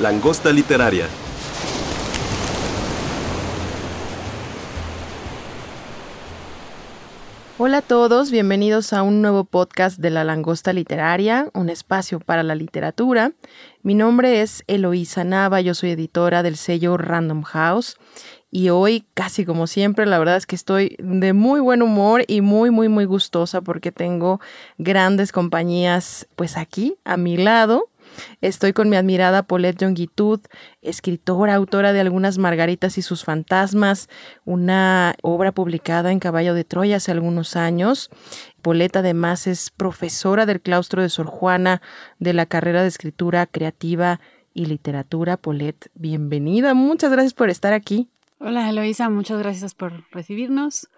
Langosta literaria. Hola a todos, bienvenidos a un nuevo podcast de La Langosta Literaria, un espacio para la literatura. Mi nombre es Eloísa Nava, yo soy editora del sello Random House y hoy, casi como siempre, la verdad es que estoy de muy buen humor y muy, muy, muy gustosa porque tengo grandes compañías pues aquí a mi lado. Estoy con mi admirada Paulette Jongitud, escritora, autora de algunas Margaritas y sus fantasmas, una obra publicada en Caballo de Troya hace algunos años. Paulette además es profesora del claustro de Sor Juana de la carrera de escritura creativa y literatura. Paulette, bienvenida. Muchas gracias por estar aquí. Hola Eloisa, muchas gracias por recibirnos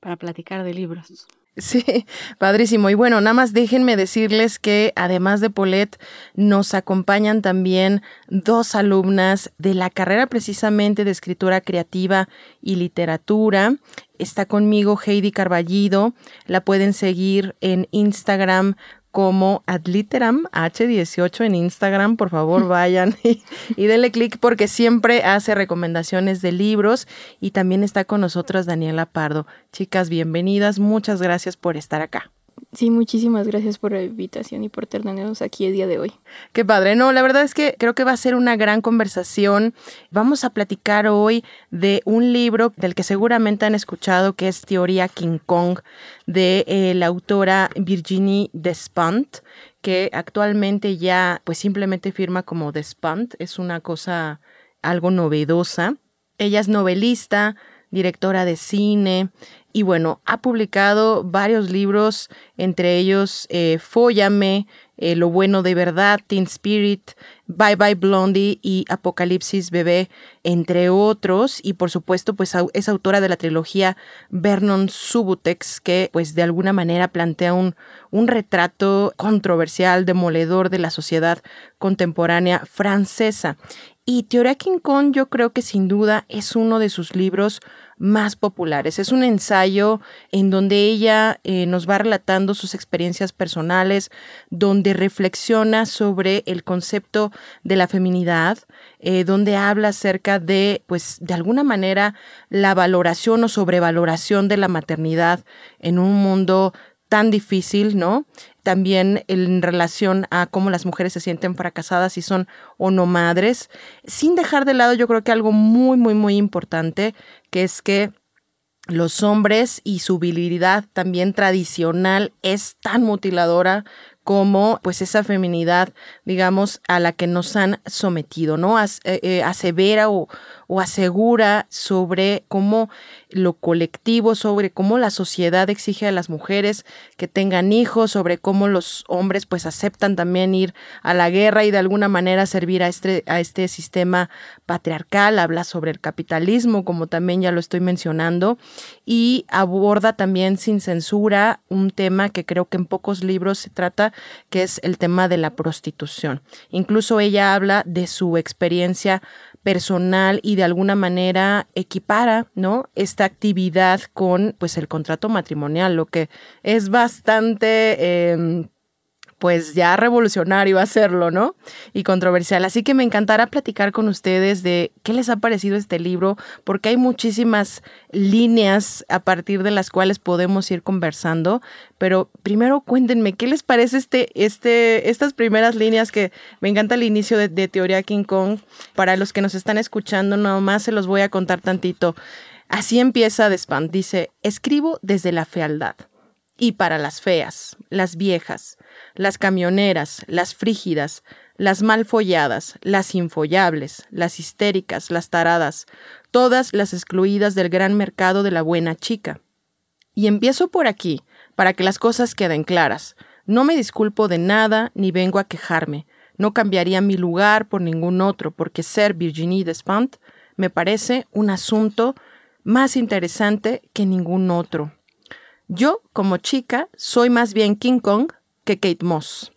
para platicar de libros. Sí, padrísimo. Y bueno, nada más déjenme decirles que además de Paulette, nos acompañan también dos alumnas de la carrera precisamente de escritura creativa y literatura. Está conmigo Heidi Carballido. La pueden seguir en Instagram como Adliteram H18 en Instagram. Por favor, vayan y, y denle clic porque siempre hace recomendaciones de libros. Y también está con nosotras Daniela Pardo. Chicas, bienvenidas. Muchas gracias por estar acá. Sí, muchísimas gracias por la invitación y por tenernos aquí el día de hoy. Qué padre. No, la verdad es que creo que va a ser una gran conversación. Vamos a platicar hoy de un libro del que seguramente han escuchado, que es Teoría King Kong, de eh, la autora Virginie Despont, que actualmente ya pues simplemente firma como Despont. Es una cosa algo novedosa. Ella es novelista, directora de cine, y bueno, ha publicado varios libros, entre ellos eh, Fóllame, eh, Lo bueno de verdad, Teen Spirit, Bye Bye Blondie y Apocalipsis Bebé, entre otros. Y por supuesto, pues es autora de la trilogía Vernon Subutex, que pues de alguna manera plantea un, un retrato controversial, demoledor de la sociedad contemporánea francesa. Y Teoría King Kong yo creo que sin duda es uno de sus libros más populares. Es un ensayo en donde ella eh, nos va relatando sus experiencias personales, donde reflexiona sobre el concepto de la feminidad, eh, donde habla acerca de, pues, de alguna manera, la valoración o sobrevaloración de la maternidad en un mundo tan difícil, ¿no? También en relación a cómo las mujeres se sienten fracasadas y son o no madres, sin dejar de lado yo creo que algo muy, muy, muy importante, que es que los hombres y su virilidad también tradicional es tan mutiladora como pues esa feminidad, digamos, a la que nos han sometido, ¿no? As, eh, eh, asevera o, o asegura sobre cómo lo colectivo, sobre cómo la sociedad exige a las mujeres que tengan hijos, sobre cómo los hombres pues aceptan también ir a la guerra y de alguna manera servir a este, a este sistema patriarcal, habla sobre el capitalismo, como también ya lo estoy mencionando, y aborda también sin censura un tema que creo que en pocos libros se trata, que es el tema de la prostitución. Incluso ella habla de su experiencia personal y de alguna manera equipara, ¿no? Esta actividad con, pues, el contrato matrimonial, lo que es bastante, eh, pues ya revolucionario hacerlo, ¿no? Y controversial. Así que me encantará platicar con ustedes de qué les ha parecido este libro, porque hay muchísimas líneas a partir de las cuales podemos ir conversando. Pero primero cuéntenme, ¿qué les parece este, este, estas primeras líneas que me encanta el inicio de, Teoría King Kong? Para los que nos están escuchando, nomás se los voy a contar tantito. Así empieza Despant. Dice, escribo desde la fealdad. Y para las feas, las viejas, las camioneras, las frígidas, las mal folladas, las infollables, las histéricas, las taradas, todas las excluidas del gran mercado de la buena chica. Y empiezo por aquí, para que las cosas queden claras. No me disculpo de nada ni vengo a quejarme. No cambiaría mi lugar por ningún otro, porque ser Virginie Despentes me parece un asunto más interesante que ningún otro. Yo, como chica, soy más bien King Kong que Kate Moss.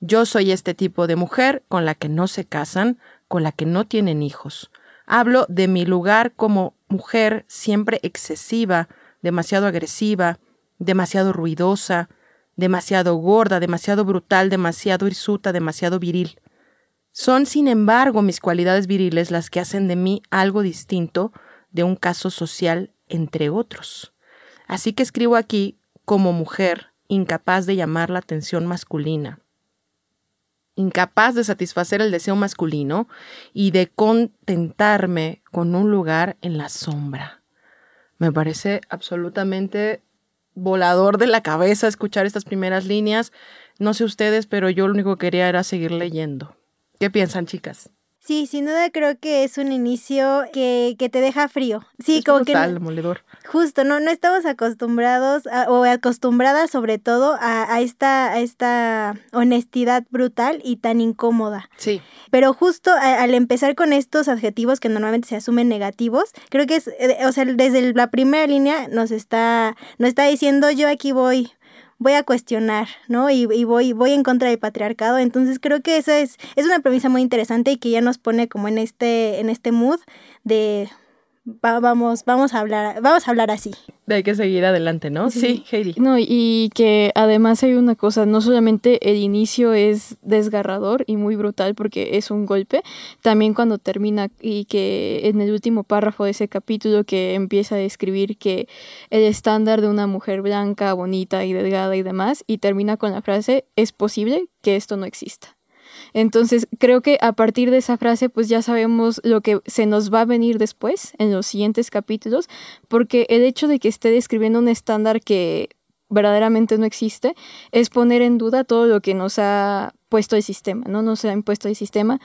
Yo soy este tipo de mujer con la que no se casan, con la que no tienen hijos. Hablo de mi lugar como mujer siempre excesiva, demasiado agresiva, demasiado ruidosa, demasiado gorda, demasiado brutal, demasiado hirsuta, demasiado viril. Son, sin embargo, mis cualidades viriles las que hacen de mí algo distinto de un caso social entre otros. Así que escribo aquí como mujer incapaz de llamar la atención masculina, incapaz de satisfacer el deseo masculino y de contentarme con un lugar en la sombra. Me parece absolutamente volador de la cabeza escuchar estas primeras líneas. No sé ustedes, pero yo lo único que quería era seguir leyendo. ¿Qué piensan, chicas? Sí, sin duda creo que es un inicio que, que te deja frío. Sí, es como brutal, que... demoledor. Justo, no, no estamos acostumbrados a- o acostumbradas sobre todo a, a esta, a esta honestidad brutal y tan incómoda. Sí, Pero justo a- al empezar con estos adjetivos que normalmente se asumen negativos, creo que es, eh, o sea, desde la primera línea nos está, nos está diciendo yo aquí voy, voy a cuestionar, ¿no? Y, y voy, voy en contra del patriarcado. Entonces creo que esa es, es una premisa muy interesante y que ya nos pone como en este, en este mood de va- vamos, vamos a hablar, vamos a hablar así. de hay que seguir adelante, ¿no? Sí, Heidi. No, y que además hay una cosa, no solamente el inicio es desgarrador y muy brutal porque es un golpe, también cuando termina y que en el último párrafo de ese capítulo que empieza a describir que el estándar de una mujer blanca, bonita y delgada y demás, y termina con la frase, es posible que esto no exista. Entonces, creo que a partir de esa frase, pues ya sabemos lo que se nos va a venir después, en los siguientes capítulos, porque el hecho de que esté describiendo un estándar que verdaderamente no existe es poner en duda todo lo que nos ha puesto el sistema, ¿no? Nos ha impuesto el sistema,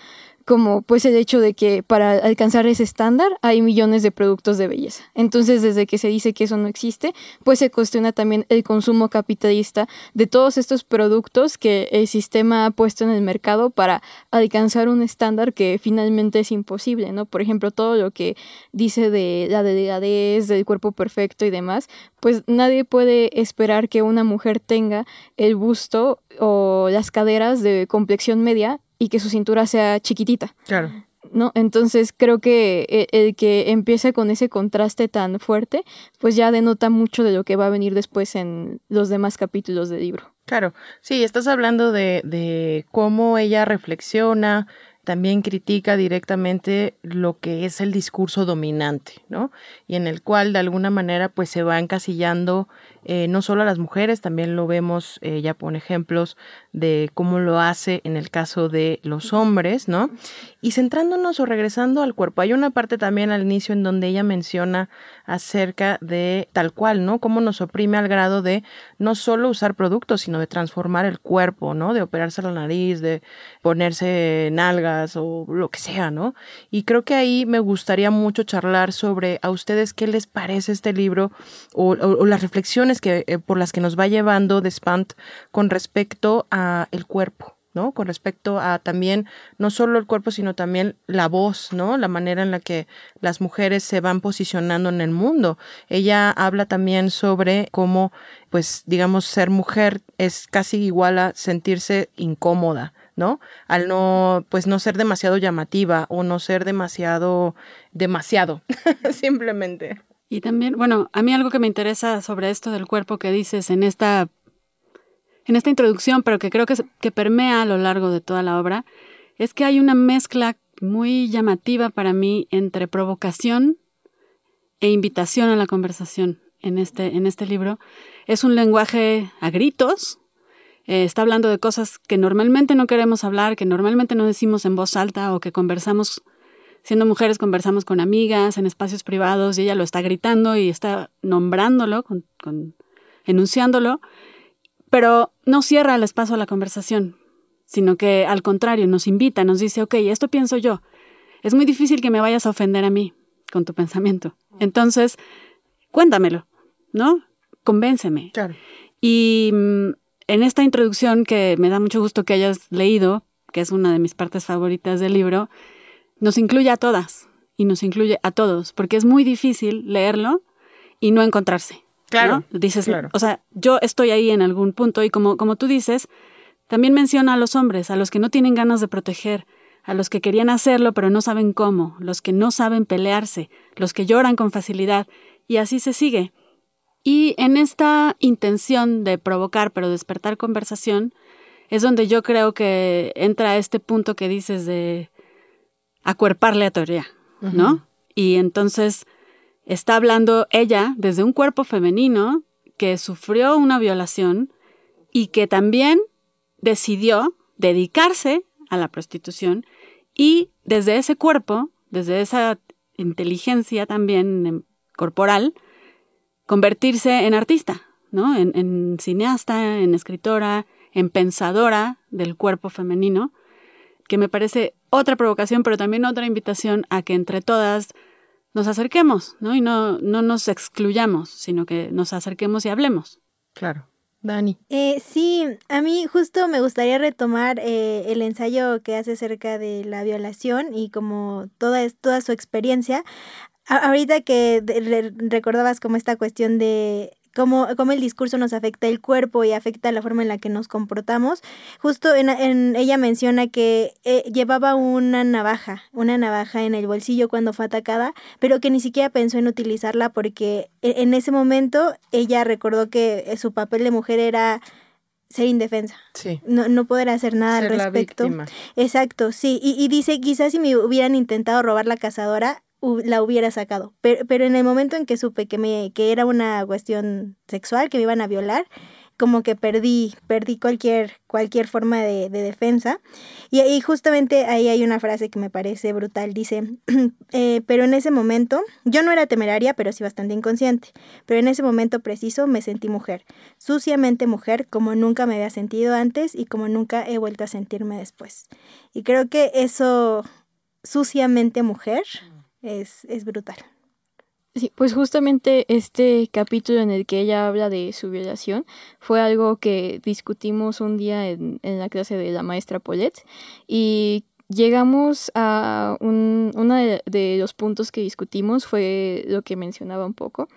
como pues el hecho de que para alcanzar ese estándar hay millones de productos de belleza. Entonces, desde que se dice que eso no existe, pues se cuestiona también el consumo capitalista de todos estos productos que el sistema ha puesto en el mercado para alcanzar un estándar que finalmente es imposible, ¿no? Por ejemplo, todo lo que dice de la delgadez, del cuerpo perfecto y demás, pues nadie puede esperar que una mujer tenga el busto o las caderas de complexión media y que su cintura sea chiquitita. Claro. ¿no? Entonces creo que e- el que empiece con ese contraste tan fuerte, pues ya denota mucho de lo que va a venir después en los demás capítulos del libro. Claro, sí, estás hablando de, de cómo ella reflexiona, también critica directamente lo que es el discurso dominante, ¿no? Y en el cual de alguna manera pues se va encasillando eh, no solo a las mujeres, también lo vemos, eh, ya pone ejemplos de cómo lo hace en el caso de los hombres, ¿no? Y centrándonos o regresando al cuerpo, hay una parte también al inicio en donde ella menciona acerca de tal cual, ¿no? Cómo nos oprime al grado de no solo usar productos, sino de transformar el cuerpo, ¿no? De operarse la nariz, de ponerse nalgas o lo que sea, ¿no? Y creo que ahí me gustaría mucho charlar sobre a ustedes qué les parece este libro o, o- o las reflexiones que, eh, por las que nos va llevando de Spant con respecto a el cuerpo. ¿no? Con respecto a también no solo el cuerpo, sino también la voz, ¿no? La manera en la que las mujeres se van posicionando en el mundo. Ella habla también sobre cómo, pues, digamos, ser mujer es casi igual a sentirse incómoda, ¿no? Al no, pues, no ser demasiado llamativa o no ser demasiado, demasiado, simplemente. Y también, bueno, a mí algo que me interesa sobre esto del cuerpo que dices en esta, en esta introducción, pero que creo que, que permea a lo largo de toda la obra, es que hay una mezcla muy llamativa para mí entre provocación e invitación a la conversación en este, en este libro. Es un lenguaje a gritos, eh, está hablando de cosas que normalmente no queremos hablar, que normalmente no decimos en voz alta o que conversamos siendo mujeres conversamos con amigas en espacios privados y ella lo está gritando y está nombrándolo, con, con- enunciándolo, pero no cierra el espacio a la conversación, sino que al contrario nos invita, nos dice, ok, esto pienso yo. Es muy difícil que me vayas a ofender a mí con tu pensamiento. Entonces, cuéntamelo, ¿no? Convénceme. Claro. Y mm, en esta introducción que me da mucho gusto que hayas leído, que es una de mis partes favoritas del libro, nos incluye a todas y nos incluye a todos, porque es muy difícil leerlo y no encontrarse. Claro. ¿no? Dices, claro. o sea, yo estoy ahí en algún punto y como, como tú dices, también menciona a los hombres, a los que no tienen ganas de proteger, a los que querían hacerlo pero no saben cómo, los que no saben pelearse, los que lloran con facilidad, y así se sigue. Y en esta intención de provocar pero despertar conversación, es donde yo creo que entra este punto que dices de acuerparle a teoría, ¿no? Y entonces está hablando ella desde un cuerpo femenino que sufrió una violación y que también decidió dedicarse a la prostitución y desde ese cuerpo, desde esa inteligencia también em, corporal, convertirse en artista, ¿no? En, en cineasta, en escritora, en pensadora del cuerpo femenino, que me parece otra provocación, pero también otra invitación a que entre todas nos acerquemos, ¿no? Y no, no nos excluyamos, sino que nos acerquemos y hablemos. Claro. Dani. Eh, sí, a mí justo me gustaría retomar eh, el ensayo que hace acerca de la violación y como toda, es- toda su experiencia. A- ahorita que recordabas como esta cuestión de cómo, cómo el discurso nos afecta el cuerpo y afecta la forma en la que nos comportamos, justo en, en- ella menciona que eh, llevaba una navaja, una navaja en el bolsillo cuando fue atacada, pero que ni siquiera pensó en utilizarla porque e- en ese momento ella recordó que eh, su papel de mujer era ser indefensa, Sí. no, no poder hacer nada Ser al la respecto. víctima. Exacto, sí. Y, y dice, quizás si me hubieran intentado robar la cazadora, la hubiera sacado. Pero, pero en el momento en que supe que, me, que era una cuestión sexual, que me iban a violar, como que perdí, perdí cualquier, cualquier forma de, de defensa. Y, y justamente ahí hay una frase que me parece brutal. Dice, eh, pero en ese momento, yo no era temeraria, pero sí bastante inconsciente. Pero en ese momento preciso me sentí mujer, suciamente mujer, como nunca me había sentido antes y como nunca he vuelto a sentirme después. Y creo que eso, suciamente mujer, es, es brutal. Sí, pues justamente este capítulo en el que ella habla de su violación fue algo que discutimos un día en, en la clase de la maestra Paulette y llegamos a un, uno de, los puntos que discutimos fue lo que mencionaba un poco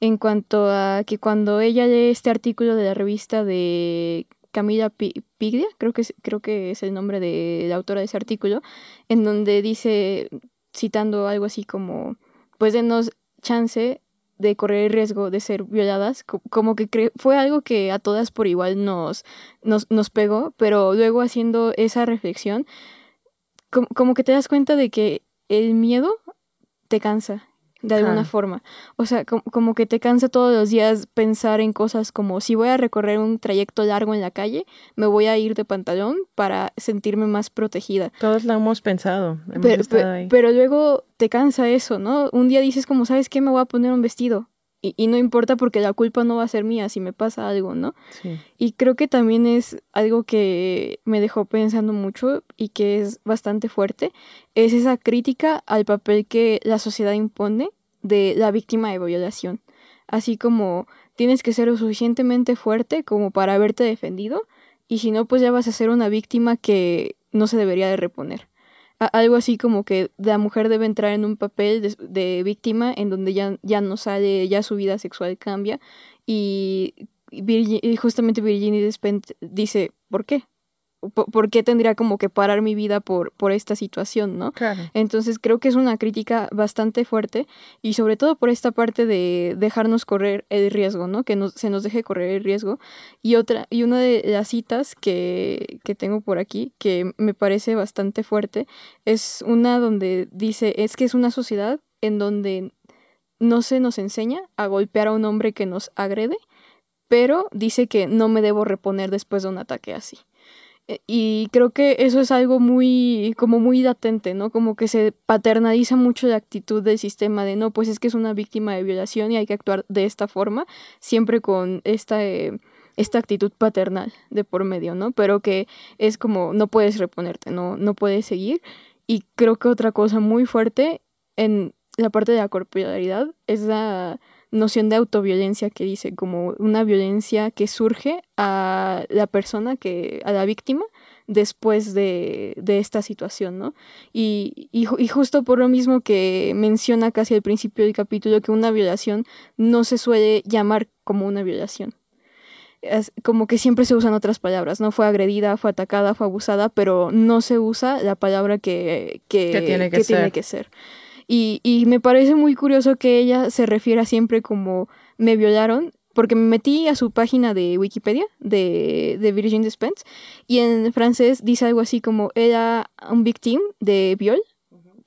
en cuanto a que cuando ella lee este artículo de la revista de Camila Pi- Piglia, creo que, es, creo que es el nombre de la autora de ese artículo, en donde dice, citando algo así como, pues denos chance de correr el riesgo de ser violadas, co- como que fue algo que a todas por igual nos, nos, nos pegó, pero luego haciendo esa reflexión, como que te das cuenta de que el miedo te cansa de alguna forma. O sea, com- como que te cansa todos los días pensar en cosas como si voy a recorrer un trayecto largo en la calle, me voy a ir de pantalón para sentirme más protegida. Todos lo hemos pensado. Hemos Pero, ahí. pero luego te cansa eso, ¿no? Un día dices como, ¿sabes qué? Me voy a poner un vestido. Y, y no importa porque la culpa no va a ser mía si me pasa algo, ¿no? Sí. Y creo que también es algo que me dejó pensando mucho y que es bastante fuerte, es esa crítica al papel que la sociedad impone de la víctima de violación. Así como tienes que ser lo suficientemente fuerte como para haberte defendido y si no, pues ya vas a ser una víctima que no se debería de reponer. Algo así como que la mujer debe entrar en un papel de, víctima en donde ya, ya no sale, ya su vida sexual cambia y, Virgi- y justamente Virginia Despentes dice, ¿por qué? ¿Por, qué tendría como que parar mi vida por, por esta situación, no? Claro. Entonces creo que es una crítica bastante fuerte y sobre todo por esta parte de dejarnos correr el riesgo, ¿no? Que nos, se nos deje correr el riesgo. Y otra, y una de las citas que, que tengo por aquí, que me parece bastante fuerte, es una donde dice, es que es una sociedad en donde no se nos enseña a golpear a un hombre que nos agrede, pero dice que no me debo reponer después de un ataque así. Eh, Y creo que eso es algo muy, como muy latente, ¿no? Como que se paternaliza mucho la actitud del sistema de, no, pues es que es una víctima de violación y hay que actuar de esta forma, siempre con esta, eh, esta actitud paternal de por medio, ¿no? Pero que es como, no puedes reponerte, no, no puedes seguir. Y creo que otra cosa muy fuerte en la parte de la corporalidad es la noción de autoviolencia que dice, como una violencia que surge a la persona, que, a la víctima, después de, esta situación, ¿no? Y, y, justo por lo mismo que menciona casi al principio del capítulo, que una violación no se suele llamar como una violación. Es como que siempre se usan otras palabras, ¿no? Fue agredida, fue atacada, fue abusada, pero no se usa la palabra que, tiene, que, tiene que ser. Y, y me parece muy curioso que ella se refiera siempre como me violaron porque me metí a su página de Wikipedia de, de Virgin Despens y en francés dice algo así como era un victim de viol,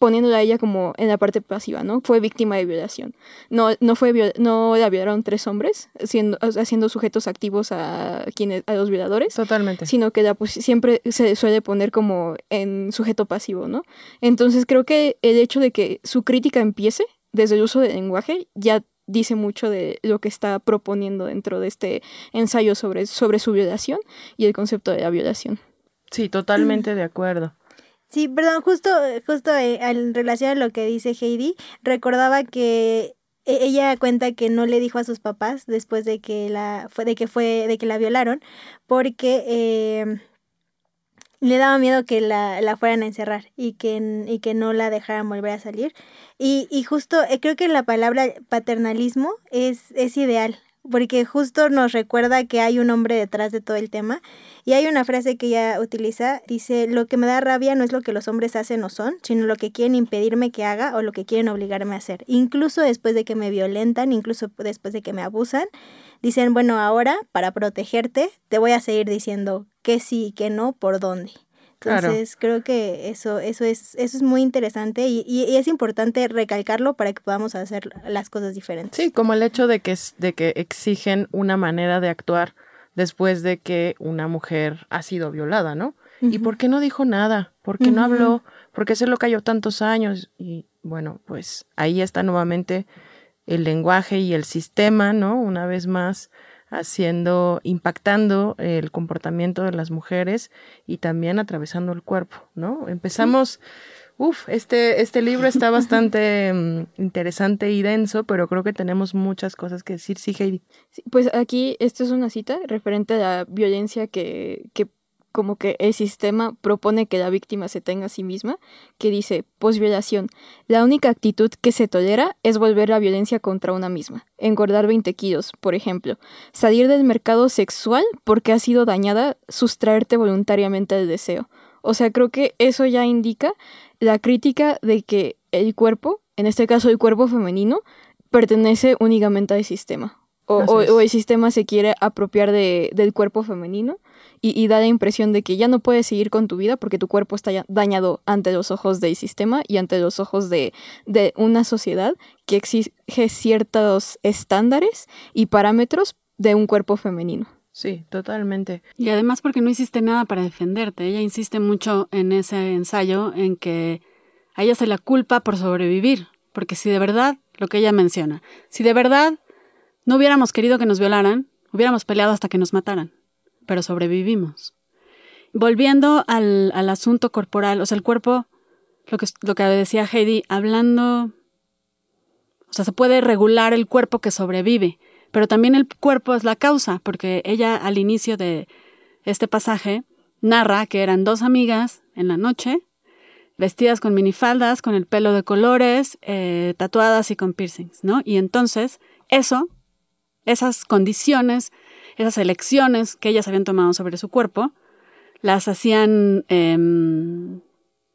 poniéndola a ella como en la parte pasiva, ¿no? Fue víctima de violación. No, no, fue no la violaron tres hombres, siendo, haciendo sujetos activos a, quienes, a los violadores. Totalmente. Sino que la, pues, siempre se suele poner como en sujeto pasivo, ¿no? Entonces creo que el hecho de que su crítica empiece desde el uso del lenguaje ya dice mucho de lo que está proponiendo dentro de este ensayo sobre, sobre su violación y el concepto de la violación. Sí, totalmente de acuerdo. Sí, perdón, justo, justo eh, en relación a lo que dice Heidi, recordaba que e, ella cuenta que no le dijo a sus papás después de que la fue de que fue de que la violaron porque eh, le daba miedo que la, la, fueran a encerrar y que, y que no la dejaran volver a salir. Y, y justo eh, creo que la palabra paternalismo es, es ideal, porque justo nos recuerda que hay un hombre detrás de todo el tema. Y hay una frase que ella utiliza, dice, lo que me da rabia no es lo que los hombres hacen o son, sino lo que quieren impedirme que haga o lo que quieren obligarme a hacer. Incluso después de que me violentan, incluso después de que me abusan, dicen, bueno, ahora para protegerte te voy a seguir diciendo que sí y que no, por dónde. Entonces creo que eso, eso es, eso es muy interesante y, y, es importante recalcarlo para que podamos hacer las cosas diferentes. Sí, como el hecho de que, de que exigen una manera de actuar después de que una mujer ha sido violada, ¿no? ¿Y por qué no dijo nada? ¿Por qué no habló? ¿Por qué se lo cayó tantos años? Y bueno, pues ahí está nuevamente el lenguaje y el sistema, ¿no? Una vez más haciendo, impactando el comportamiento de las mujeres y también atravesando el cuerpo, ¿no? Empezamos, uff, este, este libro está bastante mm, interesante y denso, pero creo que tenemos muchas cosas que decir. Sí, Heidi. pues aquí, esto es una cita referente a la violencia que, que como que el sistema propone que la víctima se tenga a sí misma, que dice, posviolación, la única actitud que se tolera es volver la violencia contra una misma, engordar 20 kilos, por ejemplo, salir del mercado sexual porque ha sido dañada, sustraerte voluntariamente del deseo. O sea, creo que eso ya indica la crítica de que el cuerpo, en este caso el cuerpo femenino, pertenece únicamente al sistema. O, el sistema se quiere apropiar de, del cuerpo femenino y, da la impresión de que ya no puedes seguir con tu vida porque tu cuerpo está dañado ante los ojos del sistema y ante los ojos de, una sociedad que exige ciertos estándares y parámetros de un cuerpo femenino. Sí, totalmente. Y además porque no hiciste nada para defenderte. Ella insiste mucho en ese ensayo en que a ella se la culpa por sobrevivir. Porque si de verdad, lo que ella menciona, si de verdad no hubiéramos querido que nos violaran, hubiéramos peleado hasta que nos mataran pero sobrevivimos. Volviendo al, asunto corporal, o sea, el cuerpo, lo que, lo que decía Heidi, hablando, o sea, se puede regular el cuerpo que sobrevive, pero también el cuerpo es la causa, porque ella al inicio de este pasaje narra que eran dos amigas en la noche, vestidas con minifaldas, con el pelo de colores, eh, tatuadas y con piercings, ¿no? Y entonces, eso, esas condiciones esas elecciones que ellas habían tomado sobre su cuerpo, las hacían em,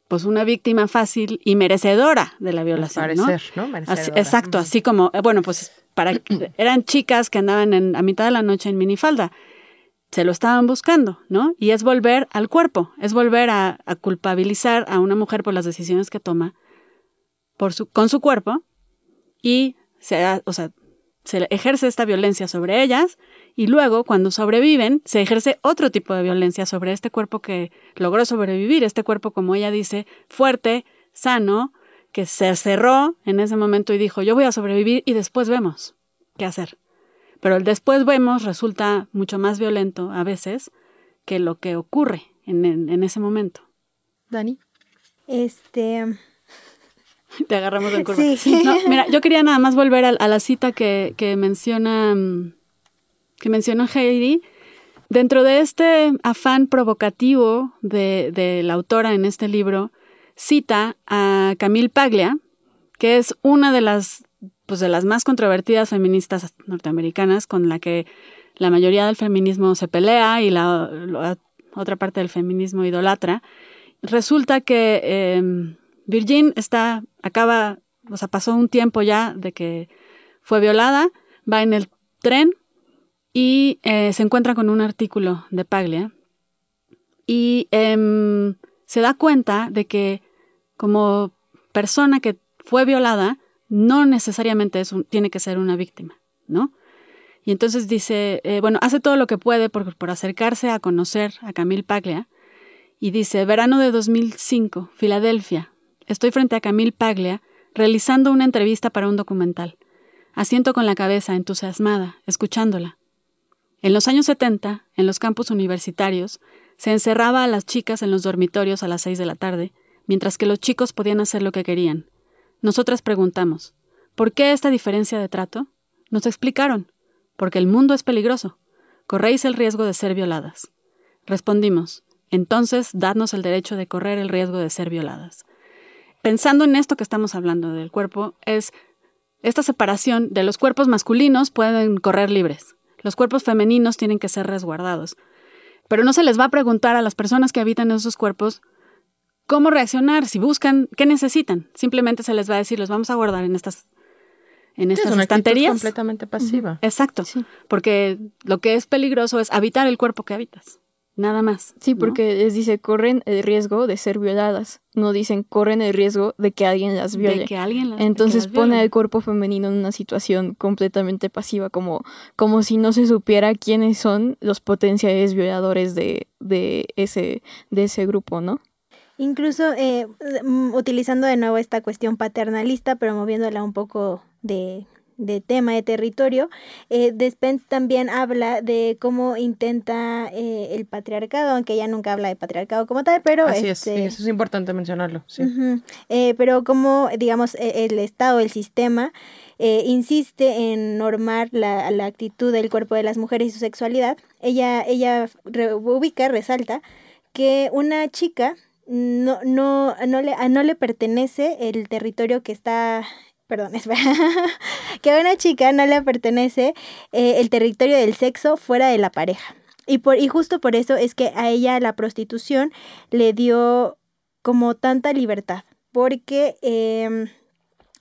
pues una víctima fácil y merecedora de la violación. ¿no? exacto, así como, eh, bueno, pues para eran chicas que andaban en, a mitad de la noche en minifalda. Se lo estaban buscando, ¿no? Y es volver al cuerpo, es volver a, culpabilizar a una mujer por las decisiones que toma por su, con su cuerpo y se, o sea, se ejerce esta violencia sobre ellas y luego, cuando sobreviven, se ejerce otro tipo de violencia sobre este cuerpo que logró sobrevivir, este cuerpo, como ella dice, fuerte, sano, que se cerró en ese momento y dijo, yo voy a sobrevivir y después vemos qué hacer. Pero el después vemos resulta mucho más violento a veces que lo que ocurre en, en ese momento. Dani. Este, Te agarramos en curva. Sí. No, mira, yo quería nada más volver a, a la cita que, que menciona mm, que mencionó Heidi. Dentro de este afán provocativo de, de la autora en este libro, cita a Camille Paglia, que es una de las, pues, de las más controvertidas feministas norteamericanas con la que la mayoría del feminismo se pelea y la, la otra parte del feminismo idolatra. Resulta que eh, Virgin está, acaba, o sea, pasó un tiempo ya de que fue violada, va en el tren y eh, se encuentra con un artículo de Paglia y eh, se da cuenta de que como persona que fue violada no necesariamente es tiene que ser una víctima, ¿no? Y entonces dice, eh, bueno, hace todo lo que puede por, por acercarse a conocer a Camille Paglia y dice, verano de 2005, Filadelfia, estoy frente a Camille Paglia realizando una entrevista para un documental. Asiento con la cabeza, entusiasmada, escuchándola. En los años 70, en los campus universitarios, se encerraba a las chicas en los dormitorios a las seis de la tarde, mientras que los chicos podían hacer lo que querían. Nosotras preguntamos, ¿por qué esta diferencia de trato? Nos explicaron, porque el mundo es peligroso. Corréis el riesgo de ser violadas. Respondimos, entonces dadnos el derecho de correr el riesgo de ser violadas. Pensando en esto que estamos hablando del cuerpo, es esta separación de los cuerpos masculinos pueden correr libres, los cuerpos femeninos tienen que ser resguardados. Pero no se les va a preguntar a las personas que habitan esos cuerpos cómo reaccionar, si buscan, qué necesitan. Simplemente se les va a decir, los vamos a guardar en estas, en estas es una estanterías. completamente pasiva. Exacto, porque lo que es peligroso es habitar el cuerpo que habitas, nada más. Sí, ¿no? porque les dice corren el riesgo de ser violadas. No dicen corren el riesgo de que alguien las viole. de que alguien las, que Entonces las pone al cuerpo femenino en una situación completamente pasiva, como, como si no se supiera quiénes son los potenciales violadores de, de, ese, de ese grupo, ¿no? Incluso eh, utilizando de nuevo esta cuestión paternalista, pero moviéndola un poco de, de tema, de territorio, eh, Despentes también habla de cómo intenta eh, el patriarcado, aunque ella nunca habla de patriarcado como tal, pero... Así es, este, sí, eso es importante mencionarlo. Sí. Eh, pero como, digamos, e- el Estado, el sistema, eh, insiste en normar la, la actitud del cuerpo de las mujeres y su sexualidad, ella, ella re- ubica, resalta, que una chica no, no, no, le, no le pertenece el territorio que está... Perdón, espera. que a una chica no le pertenece eh, el territorio del sexo fuera de la pareja. Y, por, y justo por eso es que a ella la prostitución le dio como tanta libertad, porque em,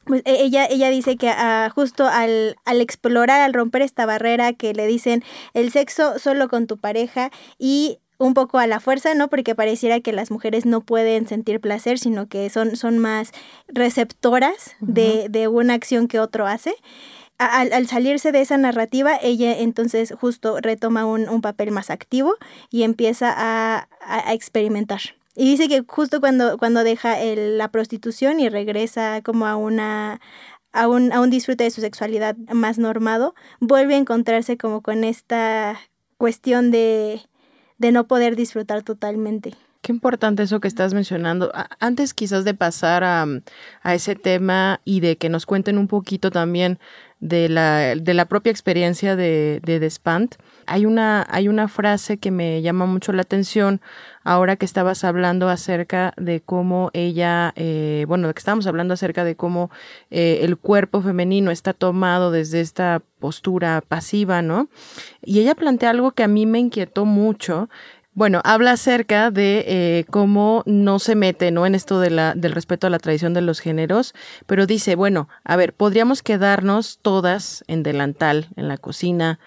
pues, e- ella, ella dice que ah, justo al, al explorar, al romper esta barrera que le dicen el sexo solo con tu pareja y un poco a la fuerza, ¿no? Porque pareciera que las mujeres no pueden sentir placer, sino que son, son más receptoras de, de una acción que otro hace. Al, al salirse de esa narrativa, ella entonces justo retoma un, un papel más activo y empieza a, a- a experimentar. Y dice que justo cuando, cuando deja el- la prostitución y regresa como a una a un, a un disfrute de su sexualidad más normado, vuelve a encontrarse como con esta cuestión de, de no poder disfrutar totalmente. Qué importante eso que estás mencionando. Antes quizás de pasar a, a ese tema y de que nos cuenten un poquito también de la, de la propia experiencia de, de Despant, hay una, hay una frase que me llama mucho la atención ahora que estabas hablando acerca de cómo ella, eh, bueno, que estábamos hablando acerca de cómo eh, el cuerpo femenino está tomado desde esta postura pasiva, ¿no? Y ella plantea algo que a mí me inquietó mucho, bueno, habla acerca de eh, cómo no se mete ¿no? en esto de la, del respeto a la tradición de los géneros, pero dice, bueno, a ver, podríamos quedarnos todas en delantal, en la cocina,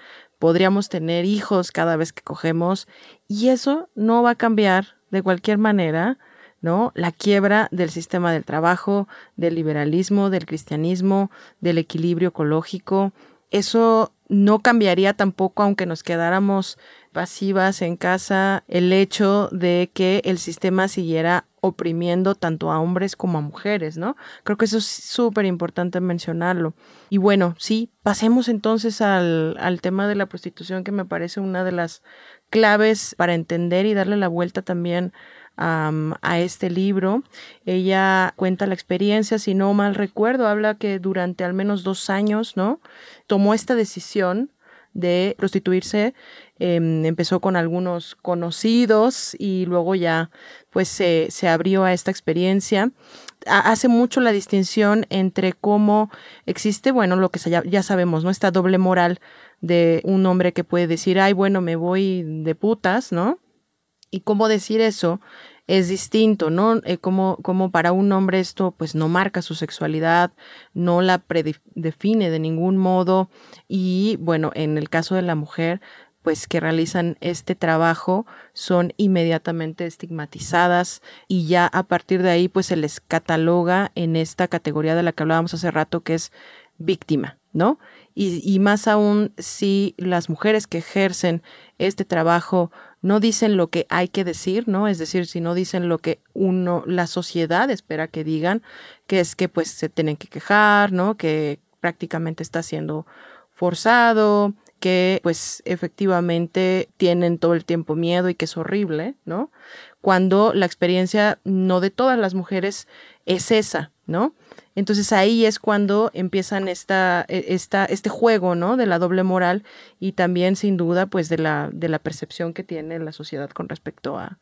podríamos tener hijos cada vez que cogemos, y eso no va a cambiar de cualquier manera, ¿no? La quiebra del sistema del trabajo, del liberalismo, del cristianismo, del equilibrio ecológico. Eso no cambiaría tampoco aunque nos quedáramos pasivas en casa el hecho de que el sistema siguiera oprimiendo tanto a hombres como a mujeres, ¿no? Creo que eso es súper importante mencionarlo. Y bueno, sí, pasemos entonces al, al tema de la prostitución, que me parece una de las claves para entender y darle la vuelta también a este libro. Ella cuenta la experiencia, si no mal recuerdo, habla que durante al menos dos años, ¿no? Tomó esta decisión de prostituirse. Em, empezó con algunos conocidos y luego ya pues se, se abrió a esta experiencia. hace mucho la distinción entre cómo existe, bueno, lo que ya, ya sabemos, ¿no? Esta doble moral de un hombre que puede decir, ay, bueno, me voy de putas, ¿no? Y cómo decir eso es distinto, ¿no? Eh, como, como para un hombre esto pues no marca su sexualidad, no la predefine de ningún modo y bueno, en el caso de la mujer pues que realizan este trabajo son inmediatamente estigmatizadas y ya a partir de ahí pues se les cataloga en esta categoría de la que hablábamos hace rato que es víctima, ¿no? Y, más aún si las mujeres que ejercen este trabajo no dicen lo que hay que decir, ¿no? Es decir, si no dicen lo que uno, la sociedad espera que digan, que es que pues se tienen que quejar, ¿no? Que prácticamente está siendo forzado, que pues efectivamente tienen todo el tiempo miedo y que es horrible, ¿no? Cuando la experiencia no de todas las mujeres es esa, ¿no? Entonces ahí es cuando empiezan esta, e, esta, este juego, ¿no? De la doble moral y también sin duda pues de la, de la percepción que tiene la sociedad con respecto a,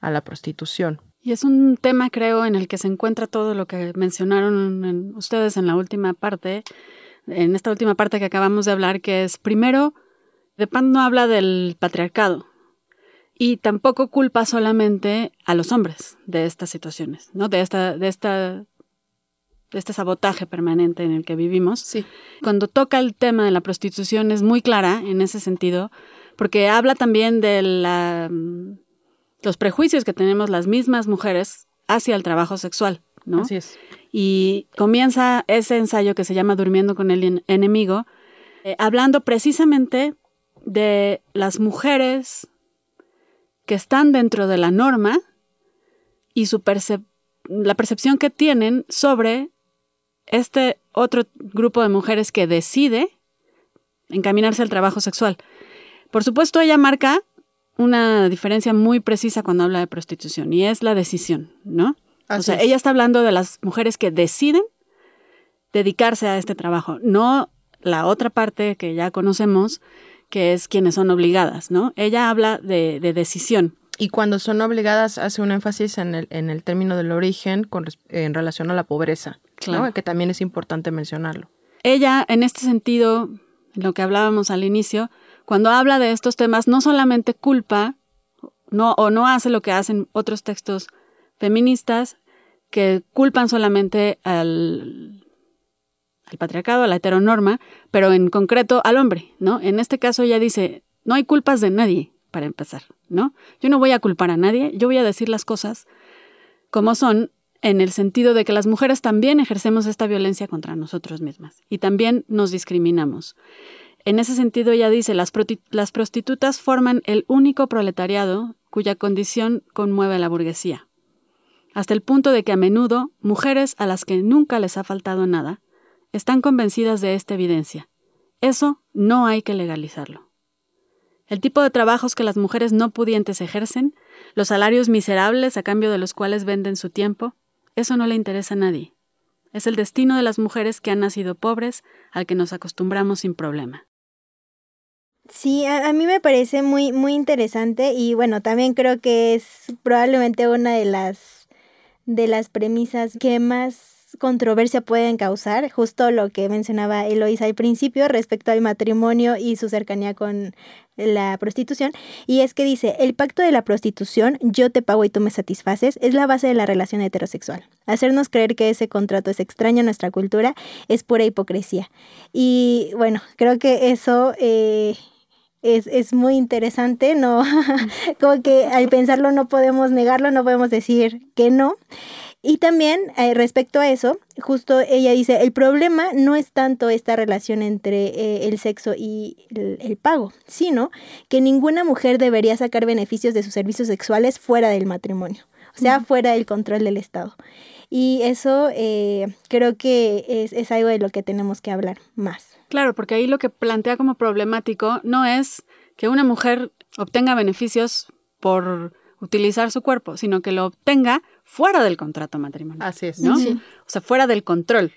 a la prostitución. Y es un tema, creo, en el que se encuentra todo lo que mencionaron ustedes en la última parte, en esta última parte que acabamos de hablar, que es, primero, De Pan no habla del patriarcado y tampoco culpa solamente a los hombres de estas situaciones, ¿no? De esta, de esta de este sabotaje permanente en el que vivimos. Sí. Cuando toca el tema de la prostitución es muy clara en ese sentido, porque habla también de la, los prejuicios que tenemos las mismas mujeres hacia el trabajo sexual, ¿no? Así es. Y comienza ese ensayo que se llama Durmiendo con el enemigo, eh, hablando precisamente de las mujeres que están dentro de la norma y su la percepción que tienen sobre este otro grupo de mujeres que decide encaminarse al trabajo sexual. Por supuesto, ella marca una diferencia muy precisa cuando habla de prostitución y es la decisión, ¿no? O sea, ella está hablando de las mujeres que deciden dedicarse a este trabajo, no la otra parte que ya conocemos, que es quienes son obligadas, ¿no? Ella habla de, decisión. Y cuando son obligadas hace un énfasis en el, en el término del origen con, en relación a la pobreza. Claro. que también es importante mencionarlo. Ella, en este sentido, lo que hablábamos al inicio, cuando habla de estos temas, no solamente culpa no, o no hace lo que hacen otros textos feministas que culpan solamente al, patriarcado, a la heteronorma, pero en concreto al hombre, ¿no? En este caso ella dice, no hay culpas de nadie, para empezar, ¿no? Yo no voy a culpar a nadie, yo voy a decir las cosas como son en el sentido de que las mujeres también ejercemos esta violencia contra nosotros mismas y también nos discriminamos. En ese sentido, ella dice, las, las prostitutas forman el único proletariado cuya condición conmueve a la burguesía, hasta el punto de que a menudo mujeres a las que nunca les ha faltado nada están convencidas de esta evidencia. Eso no hay que legalizarlo. El tipo de trabajos que las mujeres no pudientes ejercen, los salarios miserables a cambio de los cuales venden su tiempo, eso no le interesa a nadie. Es el destino de las mujeres que han nacido pobres al que nos acostumbramos sin problema. Sí, a, mí me parece muy, muy interesante y bueno, también creo que es probablemente una de las, de las premisas que más controversia pueden causar, justo lo que mencionaba Eloisa al principio respecto al matrimonio y su cercanía con la prostitución, y es que dice, el pacto de la prostitución, yo te pago y tú me satisfaces, es la base de la relación heterosexual. Hacernos creer que ese contrato es extraño a nuestra cultura es pura hipocresía. Y bueno, creo que eso... Eh, es, es, muy interesante, ¿no? Como que al pensarlo no podemos negarlo, no podemos decir que no. Y también eh, respecto a eso, justo ella dice, el problema no es tanto esta relación entre eh, el sexo y el, pago, sino que ninguna mujer debería sacar beneficios de sus servicios sexuales fuera del matrimonio, o sea, fuera del control del Estado. Y eso eh, creo que es, es algo de lo que tenemos que hablar más. Claro, porque ahí lo que plantea como problemático no es que una mujer obtenga beneficios por utilizar su cuerpo, sino que lo obtenga fuera del contrato matrimonial. Así es. ¿no? Sí. O sea, fuera del control.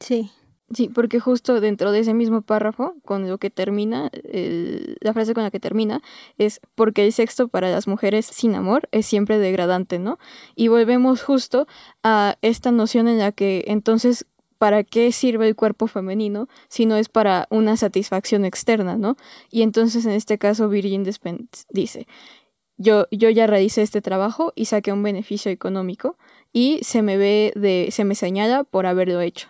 Sí. Sí, porque justo dentro de ese mismo párrafo, con lo que termina, el- la frase con la que termina es porque el sexo para las mujeres sin amor es siempre degradante, ¿no? Y volvemos justo a esta noción en la que entonces, ¿para qué sirve el cuerpo femenino si no es para una satisfacción externa, ¿no? Y entonces en este caso Virgin Despentes dice, yo, yo ya realicé este trabajo y saqué un beneficio económico y se me ve de, se me señala por haberlo hecho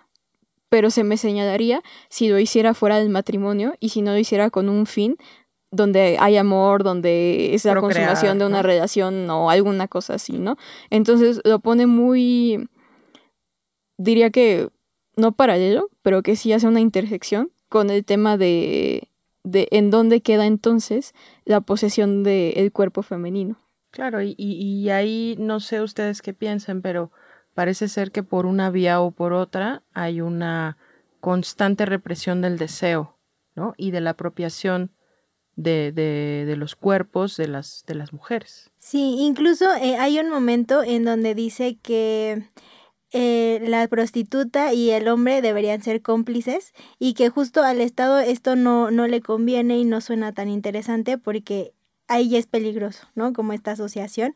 pero se me señalaría si lo hiciera fuera del matrimonio y si no lo hiciera con un fin donde hay amor, donde es la Procrear, consumación de una ¿no? relación o alguna cosa así, ¿no? Entonces lo pone muy, diría que no paralelo, pero que sí hace una intersección con el tema de, de en dónde queda entonces la posesión del cuerpo femenino. Claro, y, y, ahí no sé ustedes qué piensen, pero parece ser que por una vía o por otra hay una constante represión del deseo, ¿no? Y de la apropiación de, de, de los cuerpos de las, de las mujeres. Sí, incluso eh, hay un momento en donde dice que eh, la prostituta y el hombre deberían ser cómplices y que justo al Estado esto no, no le conviene y no suena tan interesante porque ahí ya es peligroso, ¿no? Como esta asociación.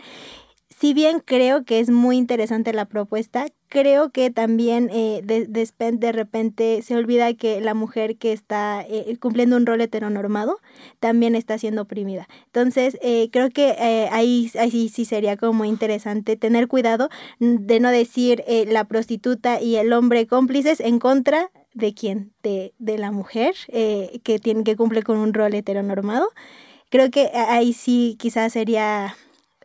Si bien creo que es muy interesante la propuesta, creo que también eh, de, de, repente se olvida que la mujer que está eh, cumpliendo un rol heteronormado también está siendo oprimida. Entonces, eh, creo que eh, ahí, ahí sí sería como interesante tener cuidado de no decir la prostituta y el hombre cómplices en contra de quién, de, de la mujer que, tiene, que cumple con un rol heteronormado. Creo que ahí sí quizás sería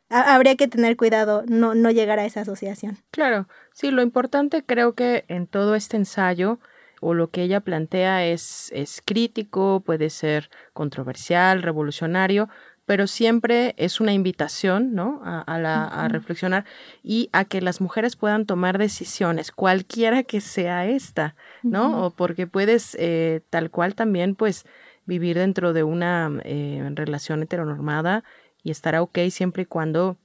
habría que tener cuidado, no, no llegar a esa asociación. Claro, sí, lo importante creo que en todo este ensayo o lo que ella plantea es, es crítico, puede ser controversial, revolucionario, pero siempre es una invitación, ¿no? A, a, la, a reflexionar y a que las mujeres puedan tomar decisiones, cualquiera que sea esta, ¿no? Uh -huh. O porque puedes eh, tal cual también, pues, vivir dentro de una eh, relación heteronormada y estará ok siempre y cuando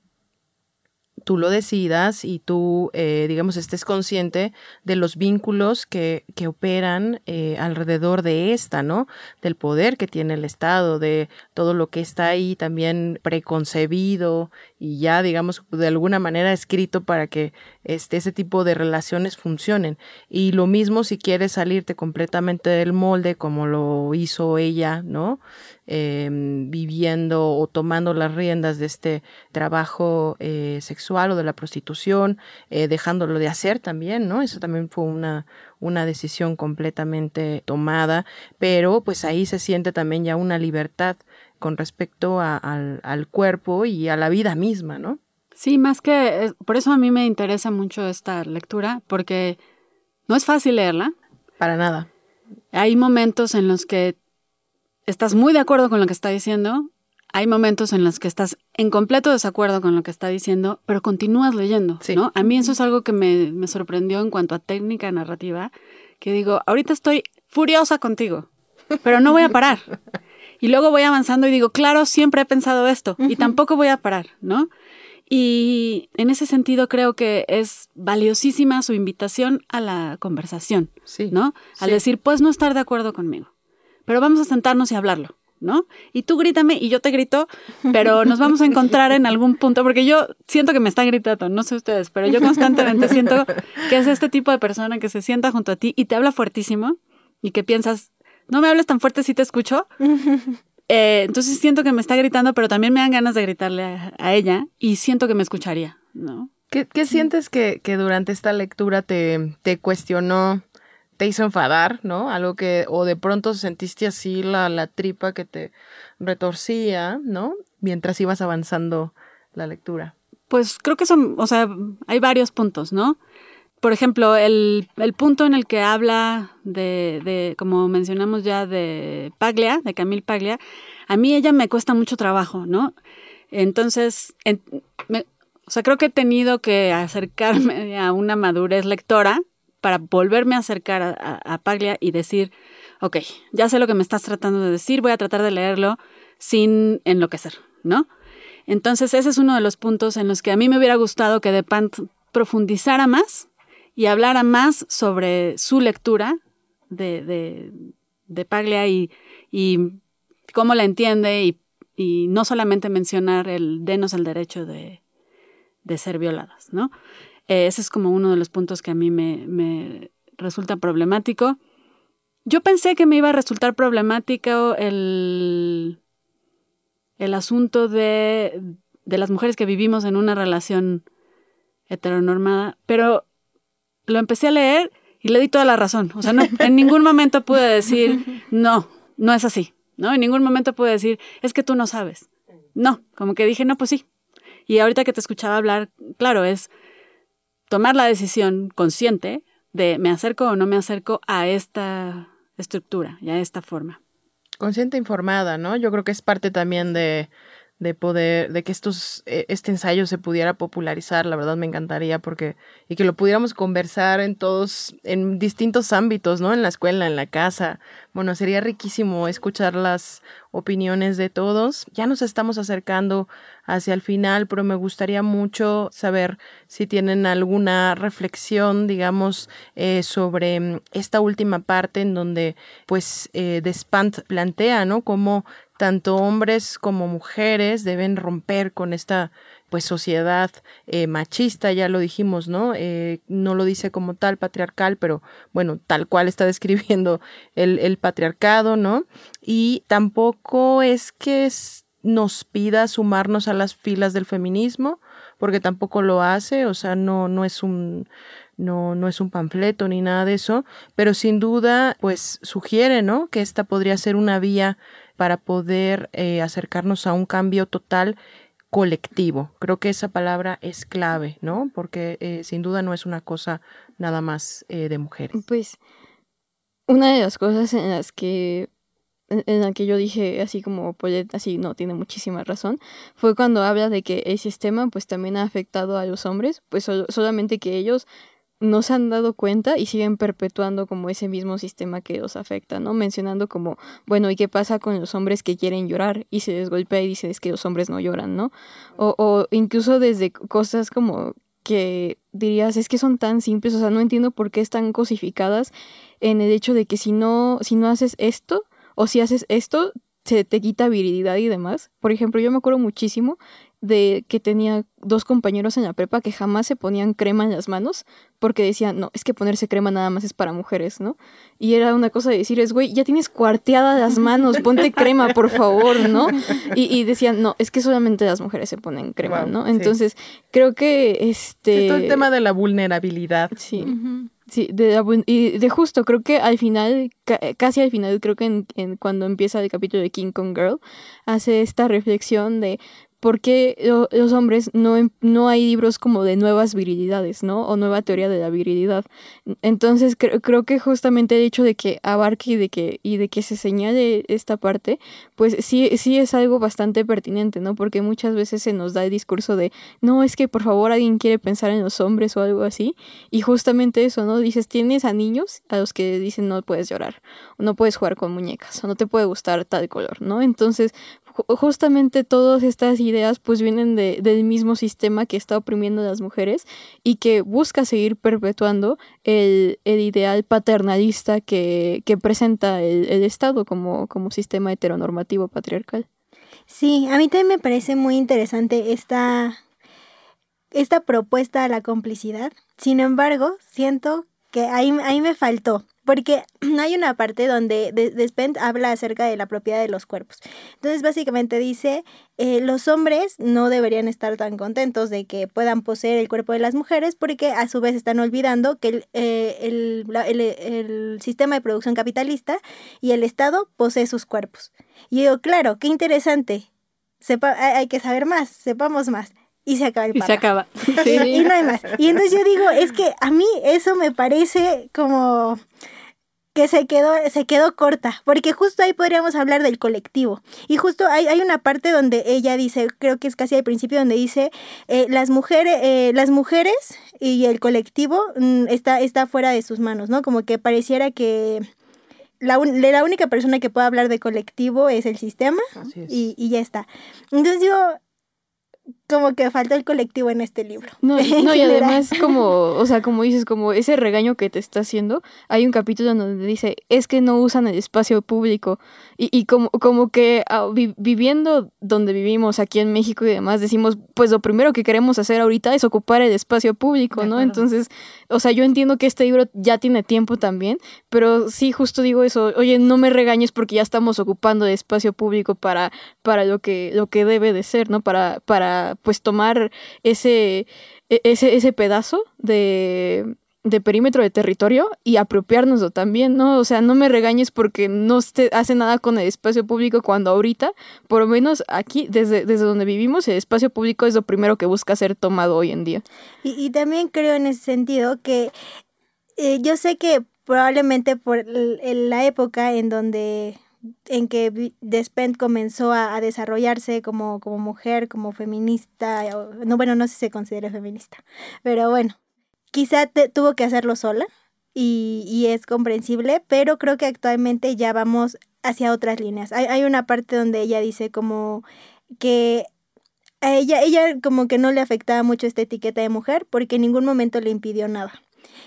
tú lo decidas y tú, eh, digamos, estés consciente de los vínculos que, que operan eh, alrededor de esta, ¿no? Del poder que tiene el Estado, de todo lo que está ahí también preconcebido y ya, digamos, de alguna manera escrito para que este, ese tipo de relaciones funcionen. Y lo mismo si quieres salirte completamente del molde, como lo hizo ella, ¿no? Eh, viviendo o tomando las riendas de este trabajo eh, sexual o de la prostitución, eh, dejándolo de hacer también, ¿no? Eso también fue una, una decisión completamente tomada, pero pues ahí se siente también ya una libertad con respecto a, al, al cuerpo y a la vida misma, ¿no? Sí, más que, por eso a mí me interesa mucho esta lectura, porque no es fácil leerla. Para nada. Hay momentos en los que estás muy de acuerdo con lo que está diciendo, hay momentos en los que estás en completo desacuerdo con lo que está diciendo, pero continúas leyendo, sí. ¿no? A mí eso es algo que me, me, sorprendió en cuanto a técnica narrativa, que digo, ahorita estoy furiosa contigo, pero no voy a parar. Y luego voy avanzando y digo, claro, siempre he pensado esto, y tampoco voy a parar, ¿no? Y en ese sentido creo que es valiosísima su invitación a la conversación, sí, ¿no? Al sí. decir, puedes no estar de acuerdo conmigo, pero vamos a sentarnos y hablarlo, ¿no? Y tú grítame y yo te grito, pero nos vamos a encontrar en algún punto, porque yo siento que me están gritando, no sé ustedes, pero yo constantemente siento que es este tipo de persona que se sienta junto a ti y te habla fuertísimo y que piensas, no me hables tan fuerte si te escucho. Eh, entonces siento que me está gritando, pero también me dan ganas de gritarle a, ella y siento que me escucharía, ¿no? ¿Qué, sientes que, que, durante esta lectura te, cuestionó, te hizo enfadar, ¿no? Algo que, o de pronto sentiste así la, la tripa que te retorcía, ¿no? Mientras ibas avanzando la lectura. Pues creo que son, o sea, hay varios puntos, ¿no? Por ejemplo, el, el punto en el que habla de, de, como mencionamos ya, de Paglia, de Camille Paglia, a mí ella me cuesta mucho trabajo, ¿no? Entonces, o sea, creo que he tenido que acercarme a una madurez lectora para volverme a acercar a, Paglia y decir, ok, ya sé lo que me estás tratando de decir, voy a tratar de leerlo sin enloquecer, ¿no? Entonces ese es uno de los puntos en los que a mí me hubiera gustado que De Pant profundizara más y hablara más sobre su lectura de, Paglia y, cómo la entiende y, y, no solamente mencionar el denos el derecho de, de ser violadas, ¿no? Eh, ese es como uno de los puntos que a mí me, me resulta problemático. Yo pensé que me iba a resultar problemático el, el asunto de, de las mujeres que vivimos en una relación heteronormada, pero lo empecé a leer y le di toda la razón. O sea, no, en ningún momento pude decir, no, no es así. ¿no? En ningún momento pude decir, es que tú no sabes. No, como que dije, no, pues sí. Y ahorita que te escuchaba hablar, claro, es tomar la decisión consciente de me acerco o no me acerco a esta estructura y a esta forma. Consciente informada, ¿no? Yo creo que es parte también de, de poder, de que estos, e, este ensayo se pudiera popularizar, la verdad me encantaría porque, y que lo pudiéramos conversar en todos, en distintos ámbitos, ¿no? En la escuela, en la casa. Bueno, sería riquísimo escuchar las opiniones de todos. Ya nos estamos acercando hacia el final, pero me gustaría mucho saber si tienen alguna reflexión, digamos, eh, sobre mm, esta última parte en donde, pues, eh, Despant plantea, ¿no? Cómo tanto hombres como mujeres deben romper con esta pues sociedad eh, machista, ya lo dijimos, ¿no? Eh, no lo dice como tal patriarcal, pero bueno, tal cual está describiendo el, patriarcado, ¿no? Y tampoco es que nos pida sumarnos a las filas del feminismo, porque tampoco lo hace, o sea, no, no es un no, no es un panfleto ni nada de eso, pero sin duda, pues sugiere, ¿no? Que esta podría ser una vía para poder eh, acercarnos a un cambio total colectivo. Creo que esa palabra es clave, ¿no? Porque eh, sin duda no es una cosa nada más eh, de mujeres. Pues una de las cosas en las que en la que yo dije así como así no tiene muchísima razón fue cuando habla de que el sistema pues también ha afectado a los hombres pues solamente que ellos no se han dado cuenta y siguen perpetuando como ese mismo sistema que los afecta, ¿no? Mencionando como, bueno, ¿y qué pasa con los hombres que quieren llorar? Y se les golpea y dice, es que los hombres no lloran, ¿no? O, o incluso desde cosas como que dirías, es que son tan simples, o sea, no entiendo por qué están cosificadas en el hecho de que si no, si no haces esto, o si haces esto, se te quita virilidad y demás. Por ejemplo, yo me acuerdo muchísimo de que tenía dos compañeros en la prepa que jamás se ponían crema en las manos porque decían, no, es que ponerse crema nada más es para mujeres, ¿no? Y era una cosa de decir, es, güey, ya tienes cuarteadas las manos, ponte crema, por favor, ¿no? Y, decían, no, es que solamente las mujeres se ponen crema, ¿no? Entonces, creo que este... el tema de la vulnerabilidad. Sí. Sí, de, y de justo, creo que al final, casi al final, creo que en, cuando empieza el capítulo de King Kong Girl, hace esta reflexión de, ¿por qué los hombres no, no hay libros como de nuevas virilidades, ¿no? O nueva teoría de la virilidad. Entonces creo que justamente el hecho de que abarque y de que, y de que se señale esta parte, pues sí, sí es algo bastante pertinente, ¿no? Porque muchas veces se nos da el discurso de, no, es que por favor alguien quiere pensar en los hombres o algo así. Y justamente eso, ¿no? Dices, tienes a niños a los que dicen no puedes llorar, o no puedes jugar con muñecas, o no te puede gustar tal color, ¿no? Entonces, justamente todas estas ideas pues vienen de, del mismo sistema que está oprimiendo a las mujeres y que busca seguir perpetuando el, ideal paternalista que, presenta el, Estado como, como sistema heteronormativo patriarcal. Sí, a mí también me parece muy interesante esta, esta propuesta a la complicidad. Sin embargo, siento que ahí, ahí me faltó porque hay una parte donde Despent habla acerca de la propiedad de los cuerpos. Entonces, básicamente dice, eh, los hombres no deberían estar tan contentos de que puedan poseer el cuerpo de las mujeres porque a su vez están olvidando que el, eh, el, sistema de producción capitalista y el Estado posee sus cuerpos. Y digo, claro, qué interesante. Sepa, hay que saber más, sepamos más y se acaba el Y se acaba. y no hay más. Y entonces yo digo, es que a mí eso me parece como que se quedó, se quedó corta, porque justo ahí podríamos hablar del colectivo. Y justo hay, hay una parte donde ella dice, creo que es casi al principio, donde dice, eh, las, mujeres, eh, las mujeres y el colectivo mm, está, está fuera de sus manos, ¿no? Como que pareciera que la, la única persona que puede hablar de colectivo es el sistema y, y ya está. Entonces digo, como que falta el colectivo en este libro. No, y, además como, o sea, como dices, como ese regaño que te está haciendo, hay un capítulo en donde dice, es que no usan el espacio público. Y, y como, como que ah, vi- viviendo donde vivimos, aquí en México y demás, decimos, pues lo primero que queremos hacer ahorita es ocupar el espacio público, ¿no? Entonces, o sea, yo entiendo que este libro ya tiene tiempo también, pero sí, justo digo eso, oye, no me regañes porque ya estamos ocupando el espacio público para, para lo que, lo que debe de ser, ¿no? Para, para pues tomar ese, e- ese, ese pedazo de, de perímetro de territorio y apropiárnoslo también, ¿no? O sea, no me regañes porque no hace nada con el espacio público cuando ahorita, por lo menos aquí, desde, desde donde vivimos, el espacio público es lo primero que busca ser tomado hoy en día. Y, y también creo en ese sentido que eh, yo sé que probablemente por la época en donde en que Despentes comenzó a, a desarrollarse como, como mujer, como feminista, no, bueno, no sé si se considera feminista, pero bueno, quizá te- tuvo que hacerlo sola y, y es comprensible, pero creo que actualmente ya vamos hacia otras líneas. Hay, hay una parte donde ella dice como que a ella, ella como que no le afectaba mucho esta etiqueta de mujer porque en ningún momento le impidió nada.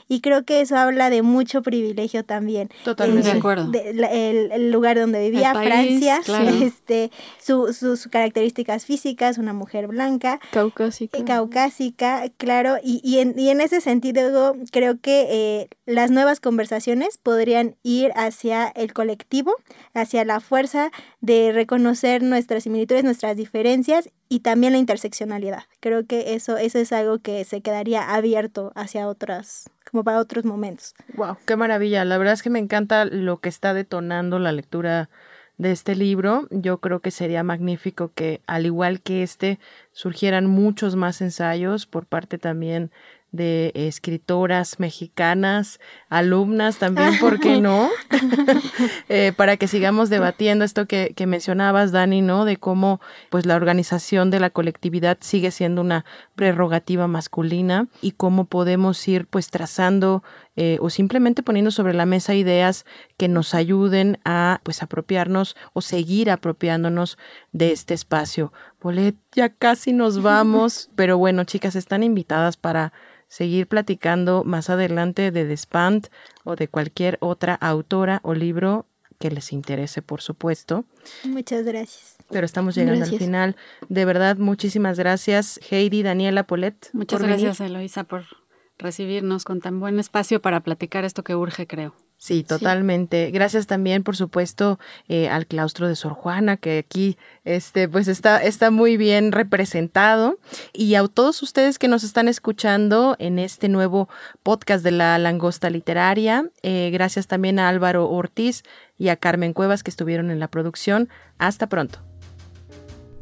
Y creo que eso habla de mucho privilegio también. Totalmente. Eh, De acuerdo. de la- el, el lugar donde vivía, país, Francia, claro. este, su- sus características físicas, una mujer blanca, Caucásica. eh, caucásica, claro, y, y, en, y en ese sentido creo que eh, las nuevas conversaciones podrían ir hacia el colectivo, hacia la fuerza de reconocer nuestras similitudes, nuestras diferencias y también la interseccionalidad. Creo que eso, eso es algo que se quedaría abierto hacia otras, como para otros momentos. Wow, qué maravilla. La verdad es que me encanta lo que está detonando la lectura de este libro. Yo creo que sería magnífico que, al igual que este, surgieran muchos más ensayos por parte también de escritoras mexicanas, alumnas también, ¿por qué no? Eh, para que sigamos debatiendo esto que, que mencionabas, Dani, ¿no? De cómo pues la organización de la colectividad sigue siendo una prerrogativa masculina y cómo podemos ir pues trazando eh, o simplemente poniendo sobre la mesa ideas que nos ayuden a pues apropiarnos o seguir apropiándonos de este espacio. Polet, ya casi nos vamos, pero bueno, chicas, están invitadas para seguir platicando más adelante de Despant o de cualquier otra autora o libro que les interese, por supuesto. Muchas gracias. Pero estamos llegando Gracias. al final. De verdad, muchísimas gracias, Heidi, Daniela, Polet. Muchas por venir. gracias, Eloisa, por recibirnos con tan buen espacio para platicar esto que urge, creo. Sí, totalmente. Gracias también, por supuesto, eh, al claustro de Sor Juana, que aquí este, pues está, está muy bien representado. Y a todos ustedes que nos están escuchando en este nuevo podcast de la Langosta Literaria. Eh, gracias también a Álvaro Ortiz y a Carmen Cuevas que estuvieron en la producción. Hasta pronto.